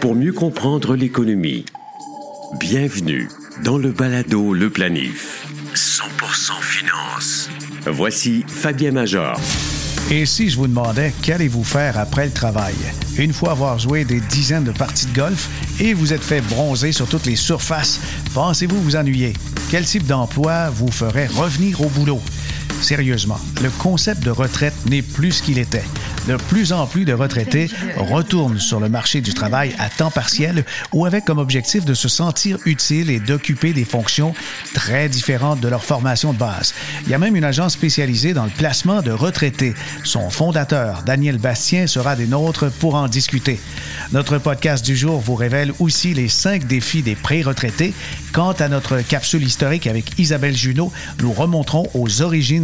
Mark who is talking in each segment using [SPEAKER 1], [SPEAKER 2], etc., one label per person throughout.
[SPEAKER 1] Pour mieux comprendre l'économie, bienvenue dans le balado Le Planif. 100% finance. Voici Fabien Major.
[SPEAKER 2] Et si je vous demandais qu'allez-vous faire après le travail? Une fois avoir joué des dizaines de parties de golf et vous êtes fait bronzer sur toutes les surfaces, pensez-vous vous ennuyer? Quel type d'emploi vous ferait revenir au boulot? Sérieusement, le concept de retraite n'est plus ce qu'il était. De plus en plus de retraités retournent sur le marché du travail à temps partiel ou avec comme objectif de se sentir utile et d'occuper des fonctions très différentes de leur formation de base. Il y a même une agence spécialisée dans le placement de retraités. Son fondateur, Daniel Bastien, sera des nôtres pour en discuter. Notre podcast du jour vous révèle aussi les cinq défis des pré-retraités. Quant à notre capsule historique avec Isabelle Junot, nous remonterons aux origines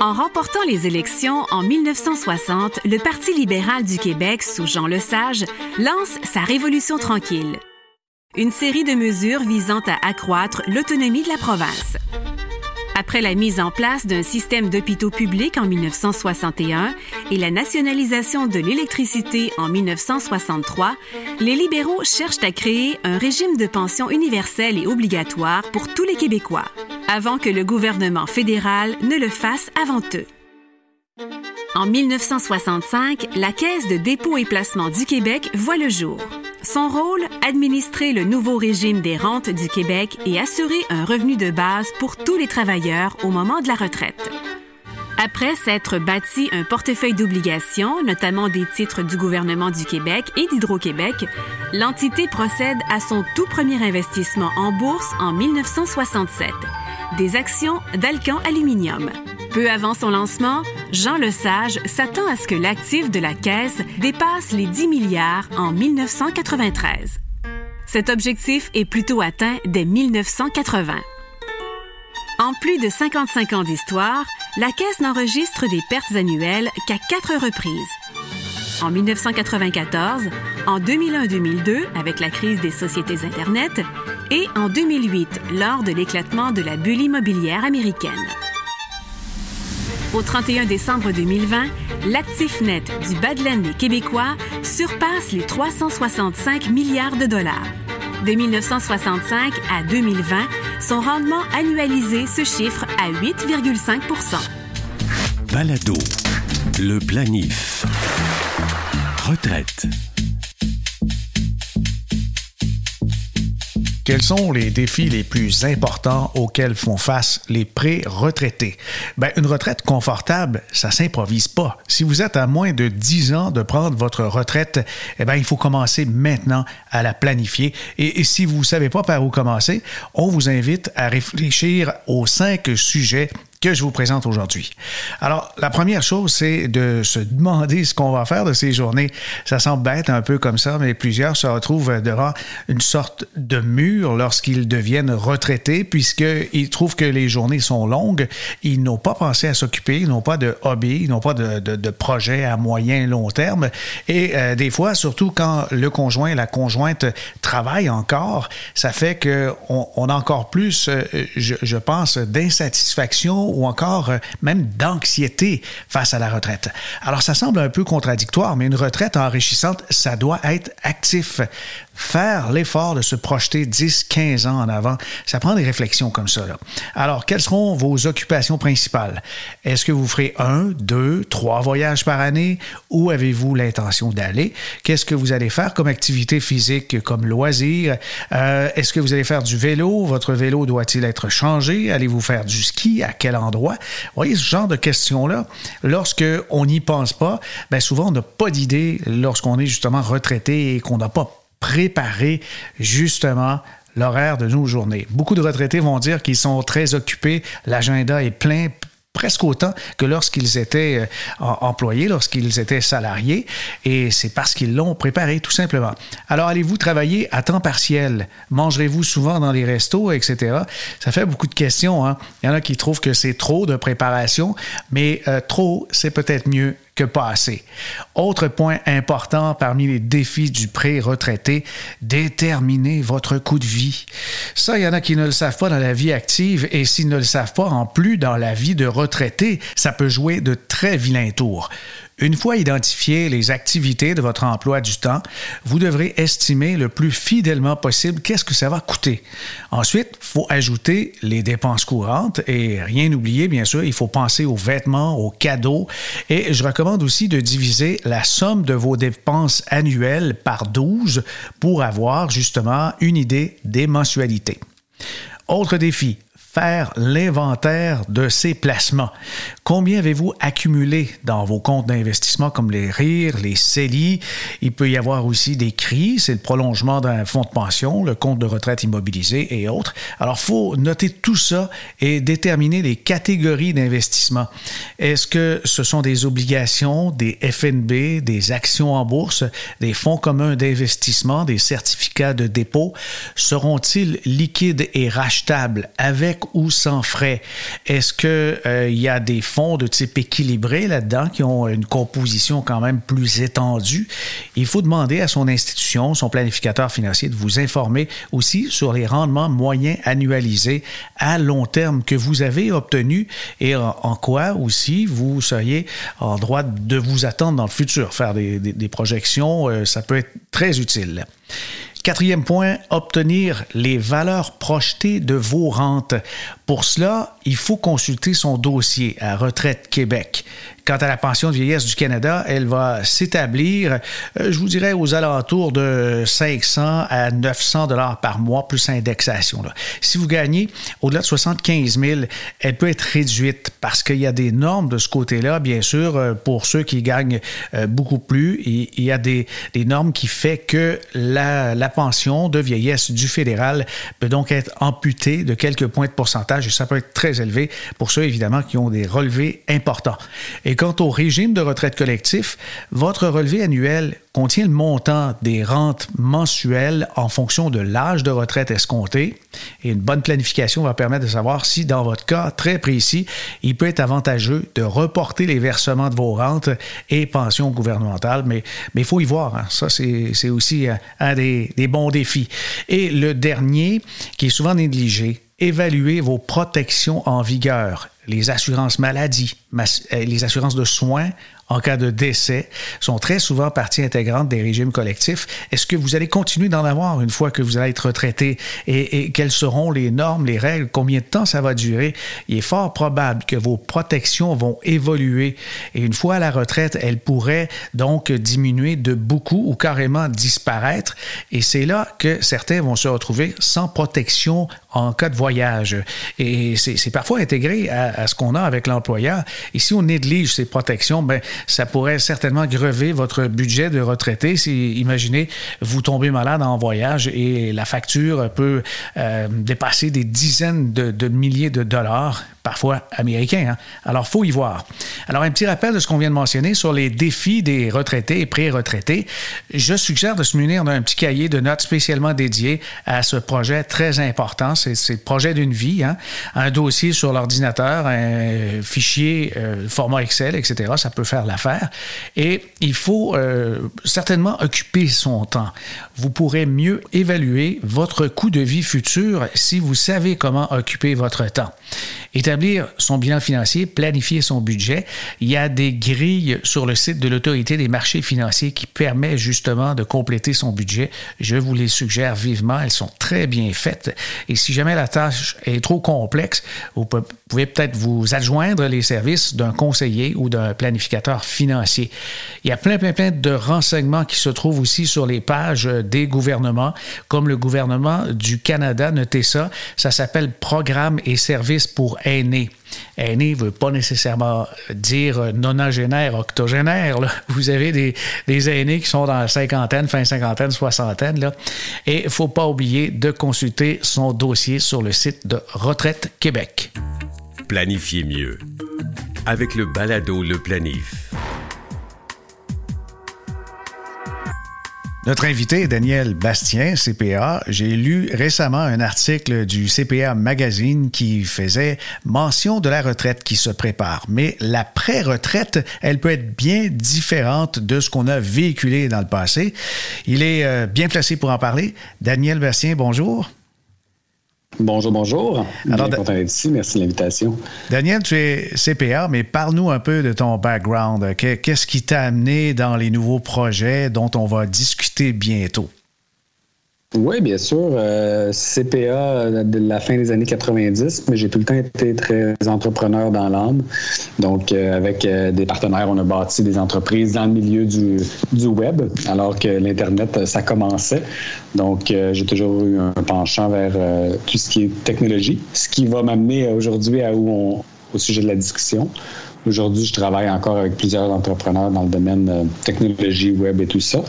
[SPEAKER 3] En remportant les élections en 1960, le Parti libéral du Québec, sous Jean Lesage, lance sa Révolution tranquille. Une série de mesures visant à accroître l'autonomie de la province. Après la mise en place d'un système d'hôpitaux publics en 1961 et la nationalisation de l'électricité en 1963, les libéraux cherchent à créer un régime de pension universel et obligatoire pour tous les Québécois, avant que le gouvernement fédéral ne le fasse avant eux. En 1965, la Caisse de dépôt et placement du Québec voit le jour. Son rôle, administrer le nouveau régime des rentes du Québec et assurer un revenu de base pour tous les travailleurs au moment de la retraite. Après s'être bâti un portefeuille d'obligations, notamment des titres du gouvernement du Québec et d'Hydro-Québec, l'entité procède à son tout premier investissement en bourse en 1967, des actions d'Alcan Aluminium. Peu avant son lancement, Jean Lesage s'attend à ce que l'actif de la Caisse dépasse les 10 milliards en 1993. Cet objectif est plutôt atteint dès 1980. En plus de 55 ans d'histoire, la Caisse n'enregistre des pertes annuelles qu'à quatre reprises. En 1994, en 2001-2002 avec la crise des sociétés Internet et en 2008 lors de l'éclatement de la bulle immobilière américaine. Au 31 décembre 2020, l'actif net du Badland des Québécois surpasse les 365 milliards de dollars. De 1965 à 2020, son rendement annualisé se chiffre à 8,5
[SPEAKER 1] Balado. Le planif. Retraite.
[SPEAKER 2] Quels sont les défis les plus importants auxquels font face les pré-retraités? Ben, une retraite confortable, ça s'improvise pas. Si vous êtes à moins de 10 ans de prendre votre retraite, eh ben, il faut commencer maintenant à la planifier. Et, et si vous ne savez pas par où commencer, on vous invite à réfléchir aux cinq sujets que je vous présente aujourd'hui. Alors, la première chose, c'est de se demander ce qu'on va faire de ces journées. Ça semble bête un peu comme ça, mais plusieurs se retrouvent devant une sorte de mur lorsqu'ils deviennent retraités, puisqu'ils trouvent que les journées sont longues. Ils n'ont pas pensé à s'occuper, ils n'ont pas de hobby, ils n'ont pas de, de, projet à moyen et long terme. Et euh, des fois, surtout quand le conjoint, la conjointe travaille encore, ça fait qu'on on a encore plus, euh, je pense, d'insatisfaction ou encore euh, même d'anxiété face à la retraite. Alors ça semble un peu contradictoire, mais une retraite enrichissante, ça doit être actif faire l'effort de se projeter 10, 15 ans en avant, ça prend des réflexions comme ça. Là. Alors, quelles seront vos occupations principales? Est-ce que vous ferez un, deux, trois voyages par année? Où avez-vous l'intention d'aller? Qu'est-ce que vous allez faire comme activité physique, comme loisir? Euh, Est-ce que vous allez faire du vélo? Votre vélo doit-il être changé? Allez-vous faire du ski? À quel endroit? Vous voyez, ce genre de questions-là, lorsque on n'y pense pas, bien souvent, on n'a pas d'idée lorsqu'on est justement retraité et qu'on n'a pas préparer justement l'horaire de nos journées. Beaucoup de retraités vont dire qu'ils sont très occupés, l'agenda est plein, presque autant que lorsqu'ils étaient euh, employés, lorsqu'ils étaient salariés, et c'est parce qu'ils l'ont préparé, tout simplement. Alors, allez-vous travailler à temps partiel? Mangerez-vous souvent dans les restos, etc.? Ça fait beaucoup de questions. Hein? Il y en a qui trouvent que c'est trop de préparation, mais euh, trop, c'est peut-être mieux que pas assez. Autre point important parmi les défis du pré-retraité, déterminer votre coût de vie. Ça, il y en a qui ne le savent pas dans la vie active et s'ils ne le savent pas en plus dans la vie de retraité, ça peut jouer de très vilains tours. Une fois identifiées les activités de votre emploi du temps, vous devrez estimer le plus fidèlement possible qu'est-ce que ça va coûter. Ensuite, il faut ajouter les dépenses courantes et rien oublier, bien sûr, il faut penser aux vêtements, aux cadeaux et je recommande aussi de diviser la somme de vos dépenses annuelles par 12 pour avoir justement une idée des mensualités. Autre défi, faire l'inventaire de ces placements. Combien avez-vous accumulé dans vos comptes d'investissement comme les RIR, les CELI? Il peut y avoir aussi des CRI, c'est le prolongement d'un fonds de pension, le compte de retraite immobilisé et autres. Alors, faut noter tout ça et déterminer les catégories d'investissement. Est-ce que ce sont des obligations, des FNB, des actions en bourse, des fonds communs d'investissement, des certificats de dépôt? Seront-ils liquides et rachetables avec ou sans frais? Est-ce qu'il euh, y a des fonds de type équilibré là-dedans qui ont une composition quand même plus étendue? Il faut demander à son institution, son planificateur financier, de vous informer aussi sur les rendements moyens annualisés à long terme que vous avez obtenus et en, quoi aussi vous seriez en droit de vous attendre dans le futur. Faire des, projections, euh, ça peut être très utile. Quatrième point, obtenir les valeurs projetées de vos rentes. Pour cela, il faut consulter son dossier à Retraite Québec. Quant à la pension de vieillesse du Canada, elle va s'établir, euh, je vous dirais, aux alentours de 500 à 900 dollars par mois, plus indexation. Si vous gagnez au-delà de 75 000, elle peut être réduite parce qu'il y a des normes de ce côté-là, bien sûr, euh, pour ceux qui gagnent euh, beaucoup plus. Il y a des, normes qui font que la, la pension de vieillesse du fédéral peut donc être amputée de quelques points de pourcentage et ça peut être très élevé pour ceux, évidemment, qui ont des relevés importants. Et quant au régime de retraite collectif, votre relevé annuel contient le montant des rentes mensuelles en fonction de l'âge de retraite escompté. Et une bonne planification va permettre de savoir si, dans votre cas très précis, il peut être avantageux de reporter les versements de vos rentes et pensions gouvernementales. Mais il faut y voir. Hein. Ça, c'est aussi un des, des bons défis. Et le dernier, qui est souvent négligé, évaluer vos protections en vigueur, les assurances maladie, euh, les assurances de soins en cas de décès sont très souvent partie intégrante des régimes collectifs. Est-ce que vous allez continuer d'en avoir une fois que vous allez être retraité? Et, quelles seront les normes, les règles, combien de temps ça va durer? Il est fort probable que vos protections vont évoluer et une fois à la retraite, elles pourraient donc diminuer de beaucoup ou carrément disparaître et c'est là que certains vont se retrouver sans protection en cas de voyage. Et c'est parfois intégré à, à ce qu'on a avec l'employeur. Et si on néglige ces protections, ben, ça pourrait certainement grever votre budget de retraité. Si, imaginez, vous tombez malade en voyage et la facture peut euh, dépasser des dizaines de, milliers de dollars parfois américains. Hein. Alors, faut y voir. Alors, un petit rappel de ce qu'on vient de mentionner sur les défis des retraités et pré-retraités. Je suggère de se munir d'un petit cahier de notes spécialement dédié à ce projet très important. C'est le projet d'une vie. Hein. Un dossier sur l'ordinateur, un fichier euh, format Excel, etc. Ça peut faire l'affaire. Et il faut euh, certainement occuper son temps. Vous pourrez mieux évaluer votre coût de vie futur si vous savez comment occuper votre temps. Établir son bilan financier, planifier son budget. Il y a des grilles sur le site de l'autorité des marchés financiers qui permettent justement de compléter son budget. Je vous les suggère vivement. Elles sont très bien faites. Et si jamais la tâche est trop complexe, vous pouvez peut-être vous adjoindre les services d'un conseiller ou d'un planificateur financier. Il y a plein, plein, plein de renseignements qui se trouvent aussi sur les pages des gouvernements, comme le gouvernement du Canada. Notez ça. Ça s'appelle Programme et services pour aînés. Aîné ne veut pas nécessairement dire nonagénaire, octogénaire. Vous avez des, des, aînés qui sont dans la cinquantaine, fin cinquantaine, soixantaine. Là. Et il ne faut pas oublier de consulter son dossier sur le site de Retraite Québec.
[SPEAKER 1] Planifiez mieux. Avec le balado Le Planif.
[SPEAKER 2] Notre invité Daniel Bastien, CPA. J'ai lu récemment un article du CPA Magazine qui faisait mention de la retraite qui se prépare. Mais la pré-retraite, elle peut être bien différente de ce qu'on a véhiculé dans le passé. Il est euh, bien placé pour en parler. Daniel Bastien, bonjour.
[SPEAKER 4] Bonjour, bonjour. Alors, Bien content d'être ici. Merci de l'invitation.
[SPEAKER 2] Daniel, tu es CPA, mais parle-nous un peu de ton background. Qu'est-ce qui t'a amené dans les nouveaux projets dont on va discuter bientôt?
[SPEAKER 4] Oui, bien sûr. Euh, CPA de la fin des années 90, mais j'ai tout le temps été très entrepreneur dans l'âme. Donc, euh, avec euh, des partenaires, on a bâti des entreprises dans le milieu du, du web, alors que l'Internet, ça commençait. Donc, j'ai toujours eu un penchant vers tout ce qui est technologie, ce qui va m'amener aujourd'hui à où on, au sujet de la discussion. Aujourd'hui, je travaille encore avec plusieurs entrepreneurs dans le domaine euh, technologie, web et tout ça.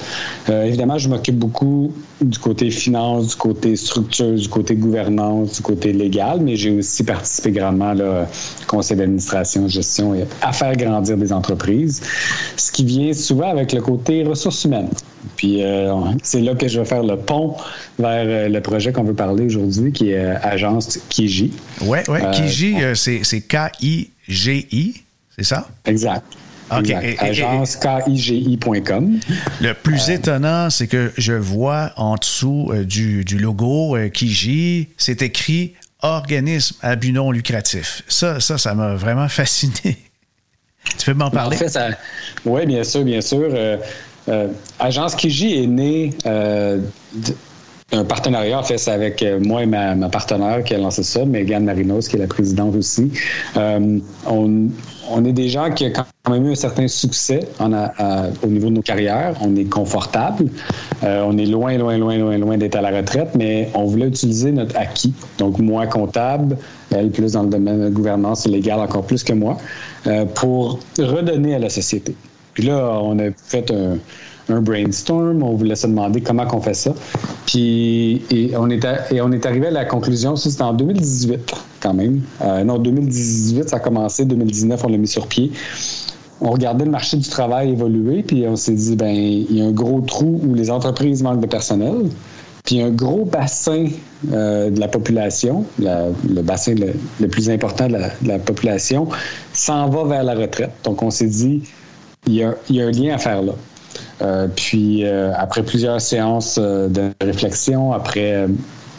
[SPEAKER 4] Euh, évidemment, je m'occupe beaucoup du côté finance, du côté structure, du côté gouvernance, du côté légal, mais j'ai aussi participé grandement au conseil d'administration, gestion et à faire grandir des entreprises, ce qui vient souvent avec le côté ressources humaines. Puis euh, c'est là que je vais faire le pont vers le projet qu'on veut parler aujourd'hui, qui est Agence Kiji.
[SPEAKER 2] Oui, oui. Kiji, c'est K-I-G-I. C'est ça?
[SPEAKER 4] Exact. OK. AgenceKIGI.com.
[SPEAKER 2] Le plus euh, étonnant, c'est que je vois en dessous euh, du, logo euh, KIGI, c'est écrit organisme à but non lucratif. Ça, ça, ça m'a vraiment fasciné. Tu peux m'en parler?
[SPEAKER 4] oui, bien sûr, bien sûr. Agence Kiji est née un partenariat, en fait, c'est avec moi et ma, partenaire qui a lancé ça, Megan Marinos, qui est la présidente aussi. on, on est des gens qui ont quand même eu un certain succès au niveau de nos carrières. On est confortable. Euh, on est loin, loin, loin, loin, loin d'être à la retraite, mais on voulait utiliser notre acquis. Donc, moi, comptable, elle plus dans le domaine de gouvernance légale, encore plus que moi, euh, pour redonner à la société. Puis là, on a fait un, brainstorm. On voulait se demander comment on fait ça. Puis et on est, et on est arrivé à la conclusion, ça c'était en 2018 quand même. Euh, non, 2018, ça a commencé. 2019, on l'a mis sur pied. On regardait le marché du travail évoluer, puis on s'est dit, ben il y a un gros trou où les entreprises manquent de personnel. Puis un gros bassin euh, de la population, le bassin le, plus important de la, population, s'en va vers la retraite. Donc on s'est dit, il y, a, un lien à faire là. Euh, puis après plusieurs séances de réflexion, après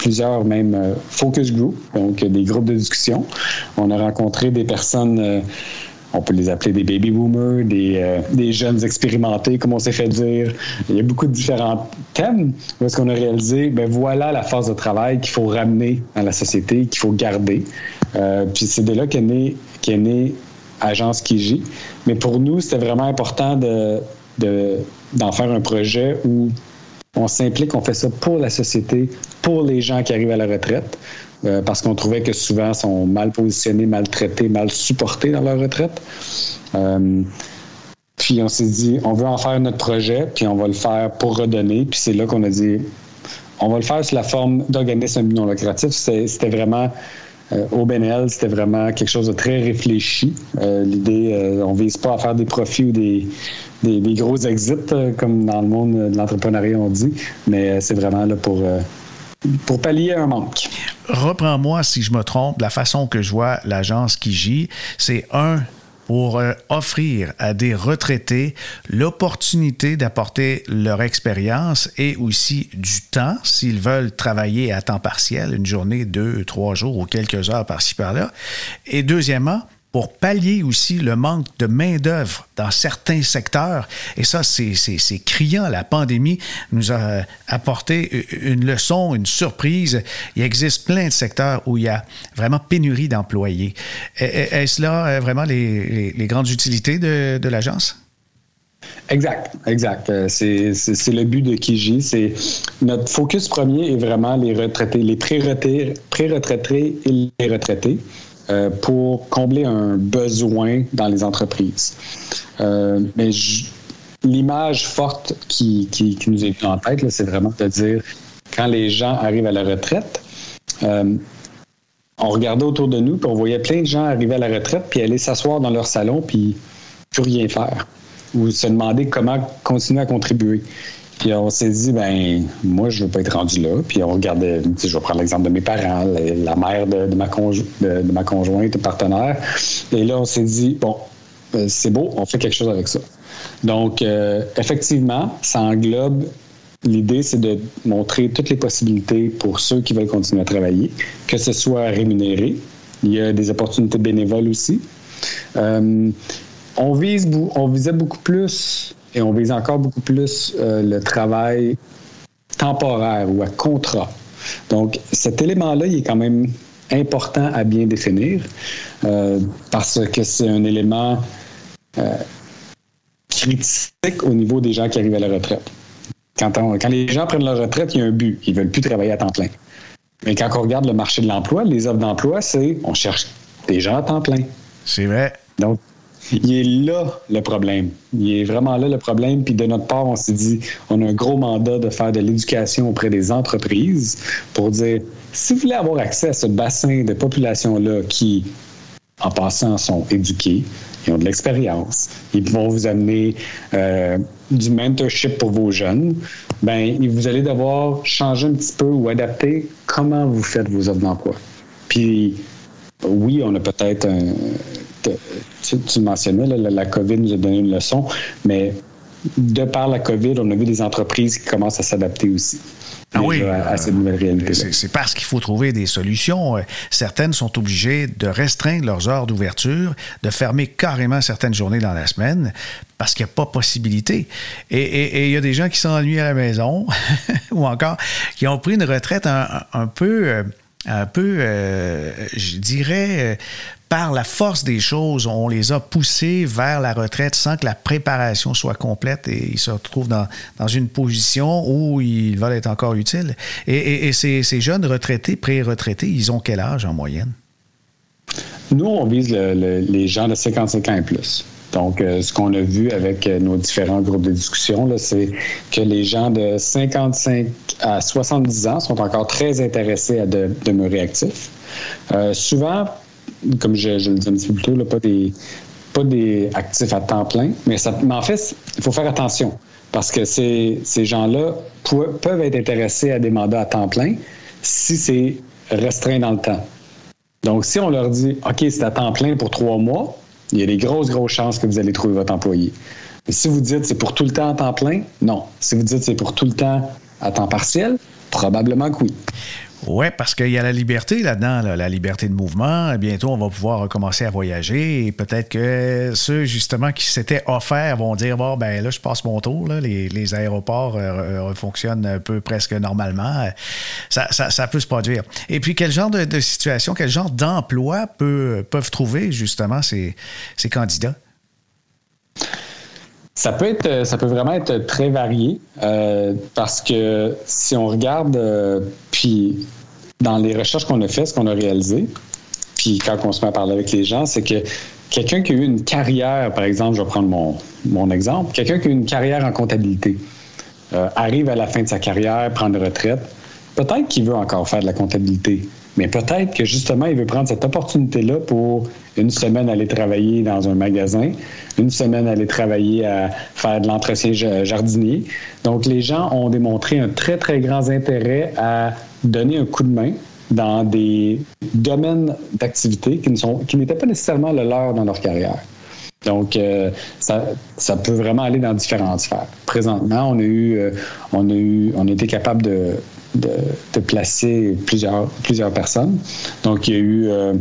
[SPEAKER 4] plusieurs même euh, focus groups, donc des groupes de discussion. On a rencontré des personnes euh, on peut les appeler des baby boomers, des, euh, jeunes expérimentés, comme on s'est fait dire. Il y a beaucoup de différents thèmes où est-ce qu'on a réalisé, ben voilà la phase de travail qu'il faut ramener à la société, qu'il faut garder. puis c'est de là qu'est né, qu'est né Agence Kiji. Mais pour nous, c'était vraiment important de, de, d'en faire un projet où on s'implique, on fait ça pour la société, pour les gens qui arrivent à la retraite, euh, parce qu'on trouvait que souvent ils sont mal positionnés, mal traités, mal supportés dans leur retraite. Euh, puis on s'est dit, on veut en faire notre projet, puis on va le faire pour redonner. Puis c'est là qu'on a dit, on va le faire sous la forme d'organisme non lucratif. C'était vraiment euh, au BNL, c'était vraiment quelque chose de très réfléchi. L'idée, on vise pas à faire des profits ou des, des, gros exits, euh, comme dans le monde de l'entrepreneuriat, on dit, mais euh, c'est vraiment là pour, euh, pour pallier un manque.
[SPEAKER 2] Reprends-moi si je me trompe, la façon que je vois l'agence Kiji, c'est un pour offrir à des retraités l'opportunité d'apporter leur expérience et aussi du temps s'ils veulent travailler à temps partiel, une journée, deux, trois jours ou quelques heures par-ci par-là. Et deuxièmement, pour pallier aussi le manque de main-d'œuvre dans certains secteurs. Et ça, c'est criant. La pandémie nous a apporté une leçon, une surprise. Il existe plein de secteurs où il y a vraiment pénurie d'employés. Est-ce là euh, vraiment les, grandes utilités de, de l'agence?
[SPEAKER 4] Exact, exact. Euh, c'est le but de Kiji. Notre focus premier est vraiment les retraités, les pré-retraités et les retraités. Euh, pour combler un besoin dans les entreprises. Euh, mais l'image forte qui, qui, nous est en tête, c'est vraiment de dire quand les gens arrivent à la retraite, euh, on regardait autour de nous, puis on voyait plein de gens arriver à la retraite, puis aller s'asseoir dans leur salon, puis plus rien faire. Ou se demander comment continuer à contribuer. Puis on s'est dit, ben moi, je veux pas être rendu là. Puis on regardait, je vais prendre l'exemple de mes parents, la, mère de, ma de, ma conjointe, partenaire. Et là, on s'est dit, bon, euh, c'est beau, on fait quelque chose avec ça. Donc, euh, effectivement, ça englobe L'idée, c'est de montrer toutes les possibilités pour ceux qui veulent continuer à travailler, que ce soit rémunéré. Il y a des opportunités bénévoles aussi. Euh, on, vise, on visait beaucoup plus et on vise encore beaucoup plus euh, le travail temporaire ou à contrat. Donc, cet élément-là, il est quand même important à bien définir euh, parce que c'est un élément critique au niveau des gens qui arrivent à la retraite. Quand, les gens prennent leur retraite, il y a un but. Ils ne veulent plus travailler à temps plein. Mais quand on regarde le marché de l'emploi, les offres d'emploi, c'est on cherche des gens à temps plein.
[SPEAKER 2] C'est vrai.
[SPEAKER 4] Donc, il est là le problème. Il est vraiment là le problème. Puis de notre part, on s'est dit, on a un gros mandat de faire de l'éducation auprès des entreprises pour dire, si vous voulez avoir accès à ce bassin de population-là qui, en passant, sont éduqués, ils ont de l'expérience, ils vont vous amener euh, du mentorship pour vos jeunes, ben vous allez devoir changer un petit peu ou adapter comment vous faites vos offres d'emploi. Puis oui, on a peut-être un. Tu, tu mentionnais, la, la COVID nous a donné une leçon, mais de par la COVID, on a vu des entreprises qui commencent à s'adapter aussi.
[SPEAKER 2] Ah oui, à, cette nouvelle réalité. C'est parce qu'il faut trouver des solutions. Euh, certaines sont obligées de restreindre leurs heures d'ouverture, de fermer carrément certaines journées dans la semaine parce qu'il n'y a pas possibilité. Et il y a des gens qui s'ennuient à la maison ou encore qui ont pris une retraite un, peu... Euh, un peu, euh, je dirais, par la force des choses, on les a poussés vers la retraite sans que la préparation soit complète et ils se retrouvent dans, dans une position où ils veulent être encore utiles. Et, ces, jeunes retraités, pré-retraités, ils ont quel âge en moyenne?
[SPEAKER 4] Nous, on vise les gens de 55 ans et plus. Donc, euh, ce qu'on a vu avec euh, nos différents groupes de discussion, c'est que les gens de 55 à 70 ans sont encore très intéressés à demeurer actifs. Euh, souvent, comme je, le disais un petit peu plus tôt, pas, des, pas des actifs à temps plein, mais, ça, en fait, il faut faire attention parce que ces, ces gens-là peuvent être intéressés à des mandats à temps plein si c'est restreint dans le temps. Donc, si on leur dit, OK, c'est à temps plein pour trois mois, il y a des grosses, grosses chances que vous allez trouver votre employé. Mais si vous dites c'est pour tout le temps à temps plein, non. Si vous dites c'est pour tout le temps à temps partiel, probablement que oui.
[SPEAKER 2] Oui, parce qu'il y a la liberté là-dedans, la liberté de mouvement. Bientôt, on va pouvoir recommencer à voyager et peut-être que ceux, justement, qui s'étaient offerts vont dire Bon, ben là, je passe mon tour, Les, aéroports euh, fonctionnent un peu presque normalement. Ça, peut se produire. Et puis, quel genre de, situation, quel genre d'emploi peuvent trouver, justement, ces, candidats?
[SPEAKER 4] Ça peut être, ça peut vraiment être très varié euh, parce que si on regarde, euh, puis dans les recherches qu'on a faites, ce qu'on a réalisé, puis quand on se met à parler avec les gens, c'est que quelqu'un qui a eu une carrière, par exemple, je vais prendre mon, mon exemple, quelqu'un qui a eu une carrière en comptabilité euh, arrive à la fin de sa carrière, prend une retraite, peut-être qu'il veut encore faire de la comptabilité, mais peut-être que justement, il veut prendre cette opportunité-là pour une semaine aller travailler dans un magasin, une semaine aller travailler à faire de l'entretien jardinier. Donc, les gens ont démontré un très, très grand intérêt à donner un coup de main dans des domaines d'activité qui, n'étaient pas nécessairement le leur dans leur carrière. Donc, euh, ça, ça, peut vraiment aller dans différentes sphères. Présentement, on a eu, euh, on a eu, on a été capable de, de, placer plusieurs, plusieurs personnes. Donc, il y a eu euh,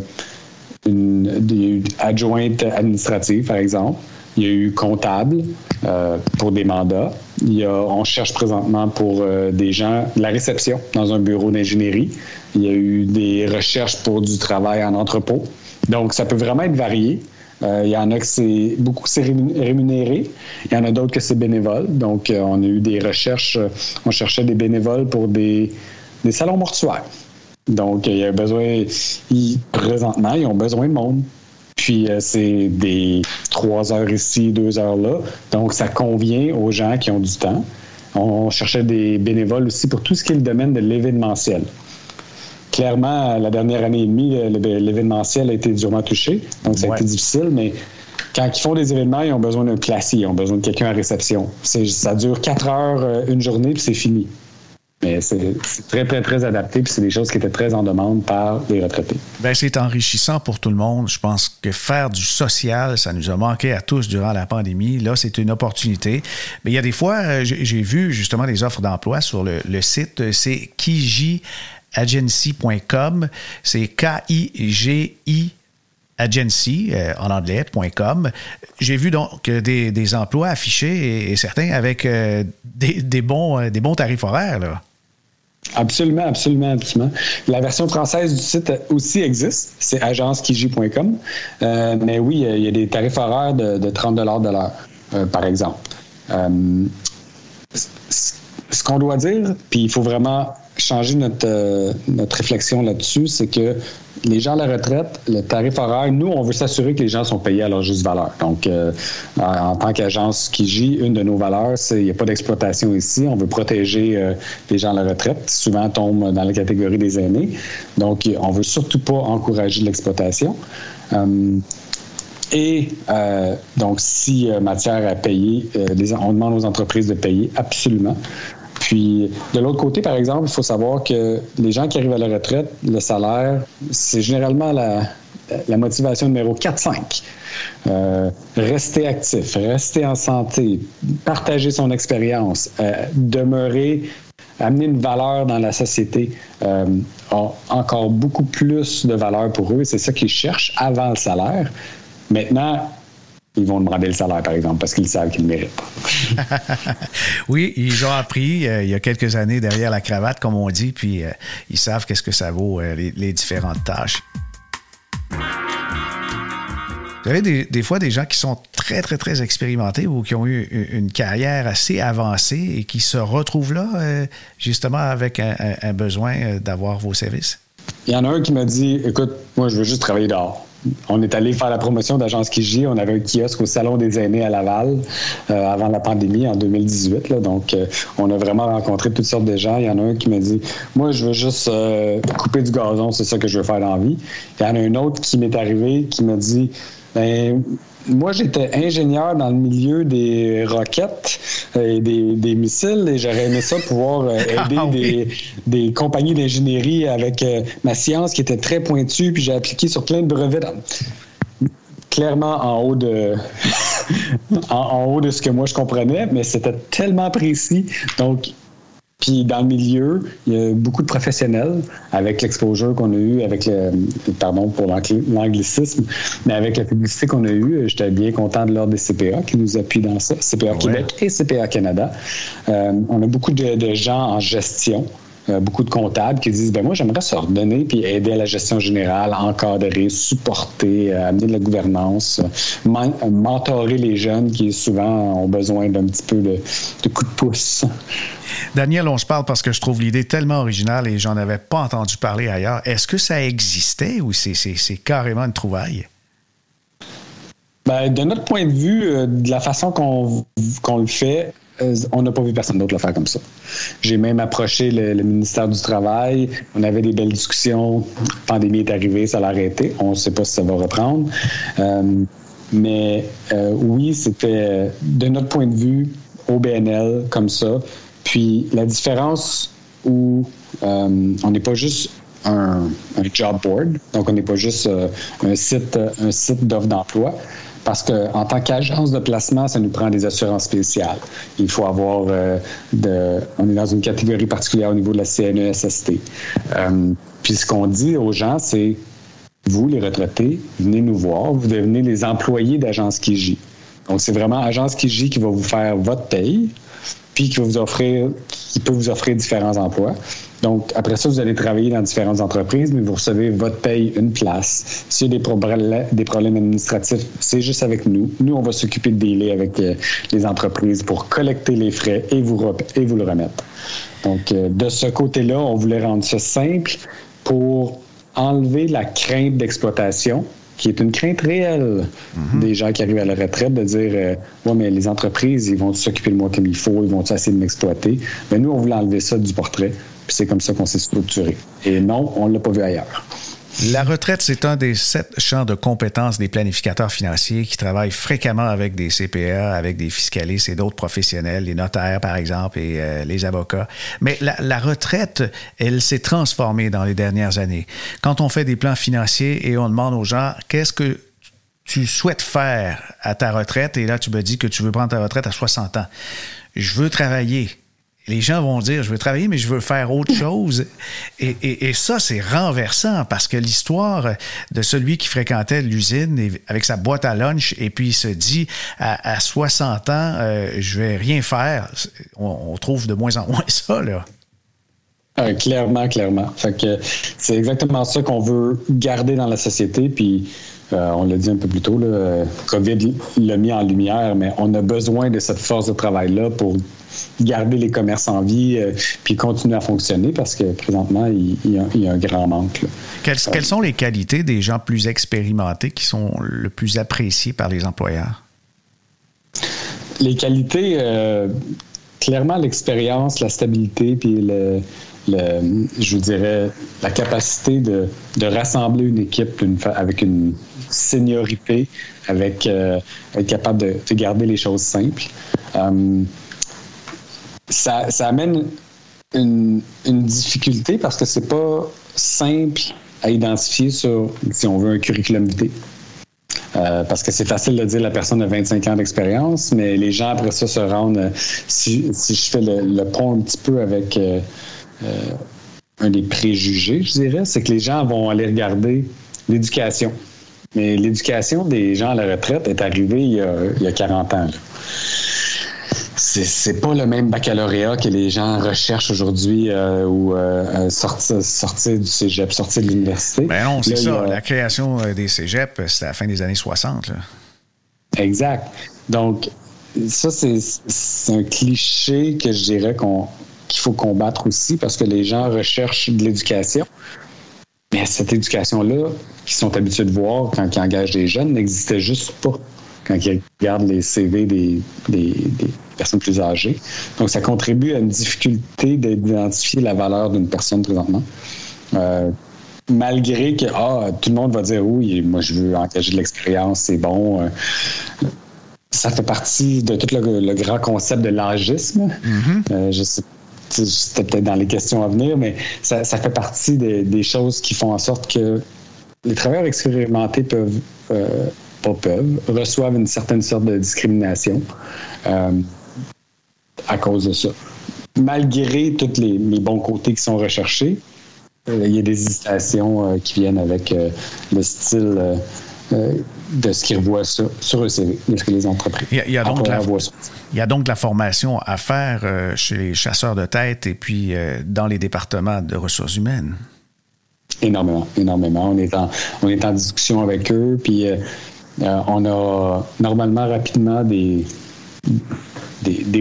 [SPEAKER 4] une, adjointe administrative, par exemple. Il y a eu comptable euh, pour des mandats. On cherche présentement pour euh, des gens la réception dans un bureau d'ingénierie. Il y a eu des recherches pour du travail en entrepôt. Donc, ça peut vraiment être varié. Euh, il y en a que c'est beaucoup c'est rémunéré. Il y en a d'autres que c'est bénévole. Donc, euh, on a eu des recherches. On cherchait des bénévoles pour des, des salons mortuaires. Donc, il y a besoin. présentement, ils ont besoin de monde. Puis, c'est des trois heures ici, deux heures là. Donc, ça convient aux gens qui ont du temps. On cherchait des bénévoles aussi pour tout ce qui est le domaine de l'événementiel. clairement, la dernière année et demie, l'événementiel a été durement touché. Donc, ça a été difficile, mais quand ils font des événements, ils ont besoin d'un classique, ils ont besoin de quelqu'un à réception. Ça dure quatre heures une journée, puis c'est fini. Mais c'est très, très, très adapté, puis c'est des choses qui étaient très en demande par les retraités.
[SPEAKER 2] Bien, c'est enrichissant pour tout le monde. Je pense que faire du social, ça nous a manqué à tous durant la pandémie. Là, c'est une opportunité. Mais il y a des fois, euh, j'ai vu justement des offres d'emploi sur le, site, c'est kijiagency.com. C'est K-I-G-I agency euh, en anglais.com. J'ai vu donc des, emplois affichés et, certains avec euh, des, des, bons, des bons tarifs horaires. Là.
[SPEAKER 4] Absolument, absolument, absolument. La version française du site aussi existe, c'est agencekiji.com. Euh, mais oui, il y a des tarifs horaires de, 30 de l'heure, euh, par exemple. Euh, ce qu'on doit dire, puis il faut vraiment changer notre, notre réflexion là-dessus, c'est que les gens à la retraite, le tarif horaire, nous, on veut s'assurer que les gens sont payés à leur juste valeur. Donc, euh, en tant qu'agence Kiji, une de nos valeurs, c'est qu'il n'y a pas d'exploitation ici. On veut protéger euh, les gens à la retraite, souvent tombent dans la catégorie des aînés. Donc, on veut surtout pas encourager l'exploitation. Euh, et donc, si matière à payer, on demande aux entreprises de payer absolument. Puis, de l'autre côté, par exemple, il faut savoir que les gens qui arrivent à la retraite, le salaire, c'est généralement la, motivation numéro 4-5. Euh, rester actif, rester en santé, partager son expérience, euh, demeurer, amener une valeur dans la société euh, a encore beaucoup plus de valeur pour eux. C'est ça qu'ils cherchent avant le salaire. Maintenant, ils vont demander le salaire, par exemple, parce qu'ils savent qu'ils le méritent.
[SPEAKER 2] oui, ils ont appris euh, il y a quelques années derrière la cravate, comme on dit, puis euh, ils savent qu'est-ce que ça vaut, euh, les, différentes tâches. Vous avez des, fois des gens qui sont très, très, très expérimentés ou qui ont eu une carrière assez avancée et qui se retrouvent là, justement, avec un besoin d'avoir vos services?
[SPEAKER 4] Il y en a un qui m'a dit Écoute, moi, je veux juste travailler dehors on est allé faire la promotion d'Agence Kiji. On avait un kiosque au Salon des aînés à Laval euh, avant la pandémie en 2018. donc, euh, on a vraiment rencontré toutes sortes de gens. Il y en a un qui m'a dit Moi, je veux juste euh, couper du gazon, c'est ça que je veux faire dans la vie. Il y en a un autre qui m'est arrivé qui m'a dit ben, moi, j'étais ingénieur dans le milieu des roquettes et des, missiles et j'aurais aimé ça pouvoir euh, aider ah des, compagnies d'ingénierie avec euh, ma science qui était très pointue, puis j'ai appliqué sur plein de brevets. clairement en haut de en, haut de ce que moi je comprenais, mais c'était tellement précis. Donc, puis dans le milieu, il y a beaucoup de professionnels avec l'exposure qu'on a eu, avec le, pardon pour l'anglicisme, mais avec la publicité qu'on a eue, j'étais bien content de l'ordre des CPA qui nous appuient dans ça, CPA Québec et CPA Canada. Euh, on a beaucoup de gens en gestion beaucoup de comptables qui disent ben moi j'aimerais se redonner puis aider à la gestion générale, encadrer, supporter, euh, amener de la gouvernance, euh, mentorer les jeunes qui souvent ont besoin d'un petit peu de, de coup de pouce.
[SPEAKER 2] Daniel, on se parle parce que je trouve l'idée tellement originale et j'en avais pas entendu parler ailleurs. Est-ce que ça existait ou c'est carrément une trouvaille?
[SPEAKER 4] Ben, de notre point de vue, de la façon qu'on le fait, euh, on n'a pas vu personne d'autre le faire comme ça. J'ai même approché le, ministère du Travail. On avait des belles discussions. La pandémie est arrivée, ça l'a arrêté. On ne sait pas si ça va reprendre. Euh, mais euh, oui, c'était de notre point de vue au BNL comme ça. Puis la différence où on n'est pas juste un, job board, donc on n'est pas juste un site, un site d'offre d'emploi parce qu'en tant qu'agence de placement, ça nous prend des assurances spéciales. Il faut avoir euh, de. On est dans une catégorie particulière au niveau de la CNESST. Euh, puis ce qu'on dit aux gens, c'est vous, les retraités, venez nous voir, vous devenez les employés d'Agence Kiji. Donc, c'est vraiment Agence Kiji qui va vous faire votre paye, puis qui, vous offrir, qui peut vous offrir différents emplois. Donc, après ça, vous allez travailler dans différentes entreprises, mais vous recevez votre paye une place. S'il y a des, problèmes, des problèmes administratifs, c'est juste avec nous. Nous, on va s'occuper de délai avec euh, les entreprises pour collecter les frais et vous, et vous le remettre. Donc, euh, de ce côté-là, on voulait rendre ça simple pour enlever la crainte d'exploitation qui est une crainte réelle mhm. des gens qui arrivent à la retraite de dire euh, Ouais, mais les entreprises, ils vont s'occuper de moi comme il faut, ils vont essayer de m'exploiter. Mais nous, on voulait enlever ça du portrait Puis c'est comme ça qu'on s'est structuré. Et non, on ne l'a pas vu ailleurs.
[SPEAKER 2] La retraite, c'est un des sept champs de compétences des planificateurs financiers qui travaillent fréquemment avec des CPA, avec des fiscalistes et d'autres professionnels, les notaires par exemple et euh, les avocats. Mais la, la retraite, elle s'est transformée dans les dernières années. Quand on fait des plans financiers et on demande aux gens qu'est-ce que tu souhaites faire à ta retraite, et là tu me dis que tu veux prendre ta retraite à 60 ans. Je veux travailler les gens vont dire, je veux travailler, mais je veux faire autre chose. Et, ça, c'est renversant parce que l'histoire de celui qui fréquentait l'usine avec sa boîte à lunch et puis il se dit, à, à 60 ans, euh, je vais rien faire, on, trouve de moins en moins ça, là.
[SPEAKER 4] Euh, clairement, clairement. Fait que c'est exactement ça qu'on veut garder dans la société. Puis euh, on l'a dit un peu plus tôt, là, COVID l'a mis en lumière, mais on a besoin de cette force de travail-là pour garder les commerces en vie euh, puis continuer à fonctionner parce que présentement, il, il, y, a, il y, a, un grand manque.
[SPEAKER 2] Quelles, quelles, sont les qualités des gens plus expérimentés qui sont le plus appréciés par les employeurs?
[SPEAKER 4] Les qualités, euh, clairement l'expérience, la stabilité puis le, le, je vous dirais, la capacité de, de rassembler une équipe une, avec une seniorité, avec euh, être capable de, de, garder les choses simples. Um, ça, amène une, difficulté parce que c'est pas simple à identifier sur, si on veut, un curriculum vitae. Euh, parce que c'est facile de dire la personne a 25 ans d'expérience, mais les gens après ça se rendent. Si, si je fais le, pont un petit peu avec euh, euh, un des préjugés, je dirais, c'est que les gens vont aller regarder l'éducation. Mais l'éducation des gens à la retraite est arrivée il y a, il y a 40 ans. C'est pas le même baccalauréat que les gens recherchent aujourd'hui euh, ou euh, sortir, sortir du cégep, sortir de l'université.
[SPEAKER 2] Ben non, c'est ça. A... La création des cégeps, c'était à la fin des années 60. Là.
[SPEAKER 4] Exact. Donc, ça, c'est un cliché que je dirais qu'on qu'il faut combattre aussi parce que les gens recherchent de l'éducation. Mais cette éducation-là, qu'ils sont habitués de voir quand ils engagent des jeunes, n'existait juste pas quand ils regardent les CV des, des, des personnes plus âgées. Donc, ça contribue à une difficulté d'identifier la valeur d'une personne présentement. Euh, malgré que ah, tout le monde va dire oui, moi je veux engager de l'expérience, c'est bon. Euh, ça fait partie de tout le, le grand concept de l'âgisme. Mm-hmm. Euh, je sais c'était peut-être dans les questions à venir, mais ça, ça fait partie des, des, choses qui font en sorte que les travailleurs expérimentés peuvent, euh, pas peuvent, reçoivent une certaine sorte de discrimination. Euh, à cause de ça. Malgré tous les, les, bons côtés qui sont recherchés, euh, il y a des hésitations euh, qui viennent avec le style de ce qu'ils revoient sur, sur de ce que les entreprises
[SPEAKER 2] il y a, il y a donc la, il y a donc la formation à faire chez les chasseurs de tête et puis dans les départements de ressources humaines.
[SPEAKER 4] Énormément, énormément. On est en, on est en discussion avec eux, puis on a normalement rapidement des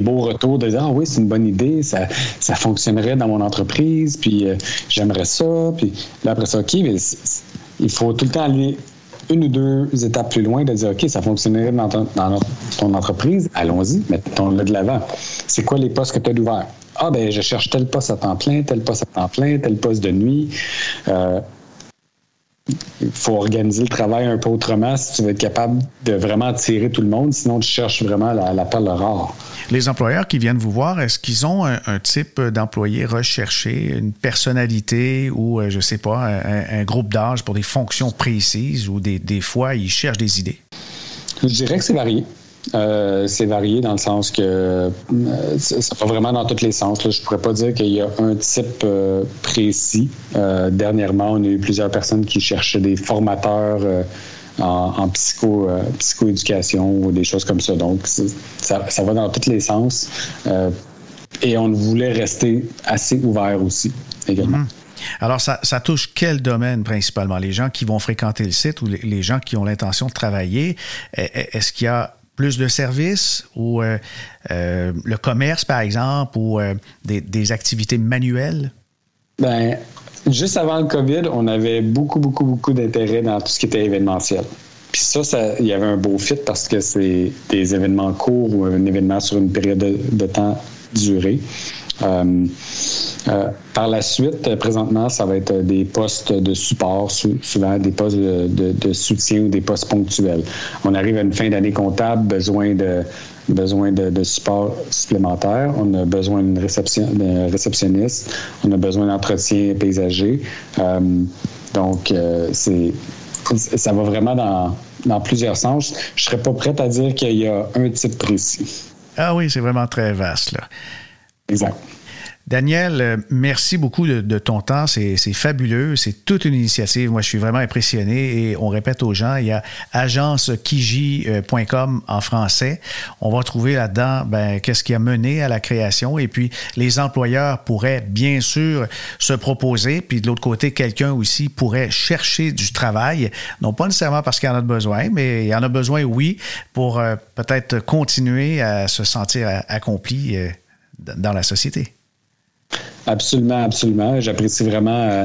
[SPEAKER 4] beaux retours de dire ah oui c'est une bonne idée ça, fonctionnerait dans mon entreprise puis euh, j'aimerais ça puis là après ça ok mais il faut tout le temps aller une ou deux étapes plus loin de dire ok ça fonctionnerait dans ton, dans ton entreprise allons-y mettons-le de l'avant. C'est quoi les postes que tu as d'ouvert? Ah ben je cherche tel poste à temps plein tel poste à temps plein tel poste de nuit. Euh, il faut organiser le travail un peu autrement si tu veux être capable de vraiment attirer tout le monde. Sinon, tu cherches vraiment la, la perle rare.
[SPEAKER 2] Les employeurs qui viennent vous voir, est-ce qu'ils ont un, un type d'employé recherché, une personnalité ou, euh, je sais pas, un, un groupe d'âge pour des fonctions précises ou des, des fois, ils cherchent des idées?
[SPEAKER 4] Je dirais que c'est varié. Euh, c'est varié dans le sens que euh, ça va vraiment dans tous les sens. Là. Je pourrais pas dire qu'il y a un type euh, précis. Dernièrement, on a eu plusieurs personnes qui cherchaient des formateurs en, psycho, psychoéducation ou des choses comme ça. Donc, ça, ça, va dans tous les sens. et on voulait rester assez ouvert aussi également.
[SPEAKER 2] Mm -hmm. Alors, ça, ça, touche quel domaine principalement? Les gens qui vont fréquenter le site ou les, les gens qui ont l'intention de travailler? Est-ce qu'il y a plus de services ou euh, euh, le commerce, par exemple, ou euh, des, activités manuelles?
[SPEAKER 4] Ben, juste avant le COVID, on avait beaucoup, beaucoup, beaucoup d'intérêt dans tout ce qui était événementiel. Puis ça, il y avait un beau fit parce que c'est des événements courts ou un événement sur une période de, de temps durée. Euh, euh, par la suite, présentement, ça va être des postes de support, souvent des postes de, soutien ou des postes ponctuels. On arrive à une fin d'année comptable, besoin de besoin de, support supplémentaire, on a besoin d'une réception, réceptionniste, on a besoin d'entretien paysager. Euh, donc, c'est ça va vraiment dans, dans plusieurs sens. Je ne serais pas prête à dire qu'il y a un type précis.
[SPEAKER 2] Ah oui, c'est vraiment très vaste. Là.
[SPEAKER 4] Exact.
[SPEAKER 2] Daniel, euh, merci beaucoup de, ton temps. C'est fabuleux. C'est toute une initiative. Moi, je suis vraiment impressionné. Et on répète aux gens, il y a agencekiji.com en français. On va trouver là-dedans ben, qu'est-ce qui a mené à la création. Et puis, les employeurs pourraient bien sûr se proposer. Puis de l'autre côté, quelqu'un aussi pourrait chercher du travail. Non pas nécessairement parce qu'il en a besoin, mais il en a besoin, oui, pour euh, peut-être continuer à se sentir accompli euh, dans la société.
[SPEAKER 4] Absolument, absolument. J'apprécie vraiment euh,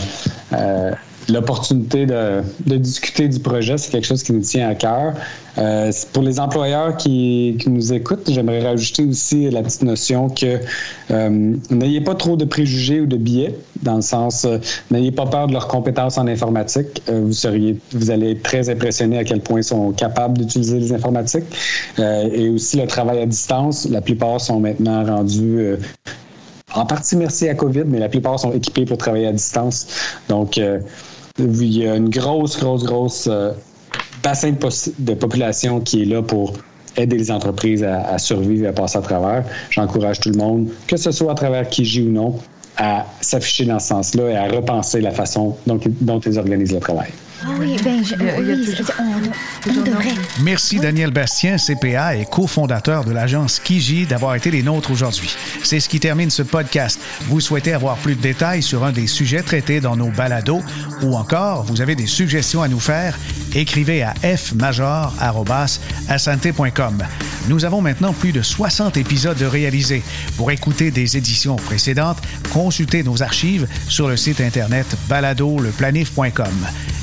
[SPEAKER 4] euh, l'opportunité de, discuter du projet. C'est quelque chose qui nous tient à cœur. Euh, pour les employeurs qui, nous écoutent, j'aimerais rajouter aussi la petite notion que n'ayez pas trop de préjugés ou de biais, dans le sens, n'ayez pas peur de leurs compétences en informatique. vous seriez, vous allez être très impressionné à quel point ils sont capables d'utiliser les informatiques. et aussi le travail à distance. La plupart sont maintenant rendus en partie merci à COVID, mais la plupart sont équipés pour travailler à distance. Donc, euh, il y a une grosse, grosse, grosse euh, bassin de, population qui est là pour aider les entreprises à, survivre et à passer à travers. J'encourage tout le monde, que ce soit à travers Kiji ou non, à s'afficher dans ce sens-là et à repenser la façon dont, dont ils organisent le travail.
[SPEAKER 5] Ah oui, ben, on, devrait.
[SPEAKER 2] Merci Daniel Bastien, CPA et cofondateur de l'agence Kiji, d'avoir été les nôtres aujourd'hui. C'est ce qui termine ce podcast. Vous souhaitez avoir plus de détails sur un des sujets traités dans nos balados ou encore vous avez des suggestions à nous faire, écrivez à fmajor.com. Nous avons maintenant plus de 60 épisodes réalisés. Pour écouter des éditions précédentes, consultez nos archives sur le site internet baladoleplanif.com.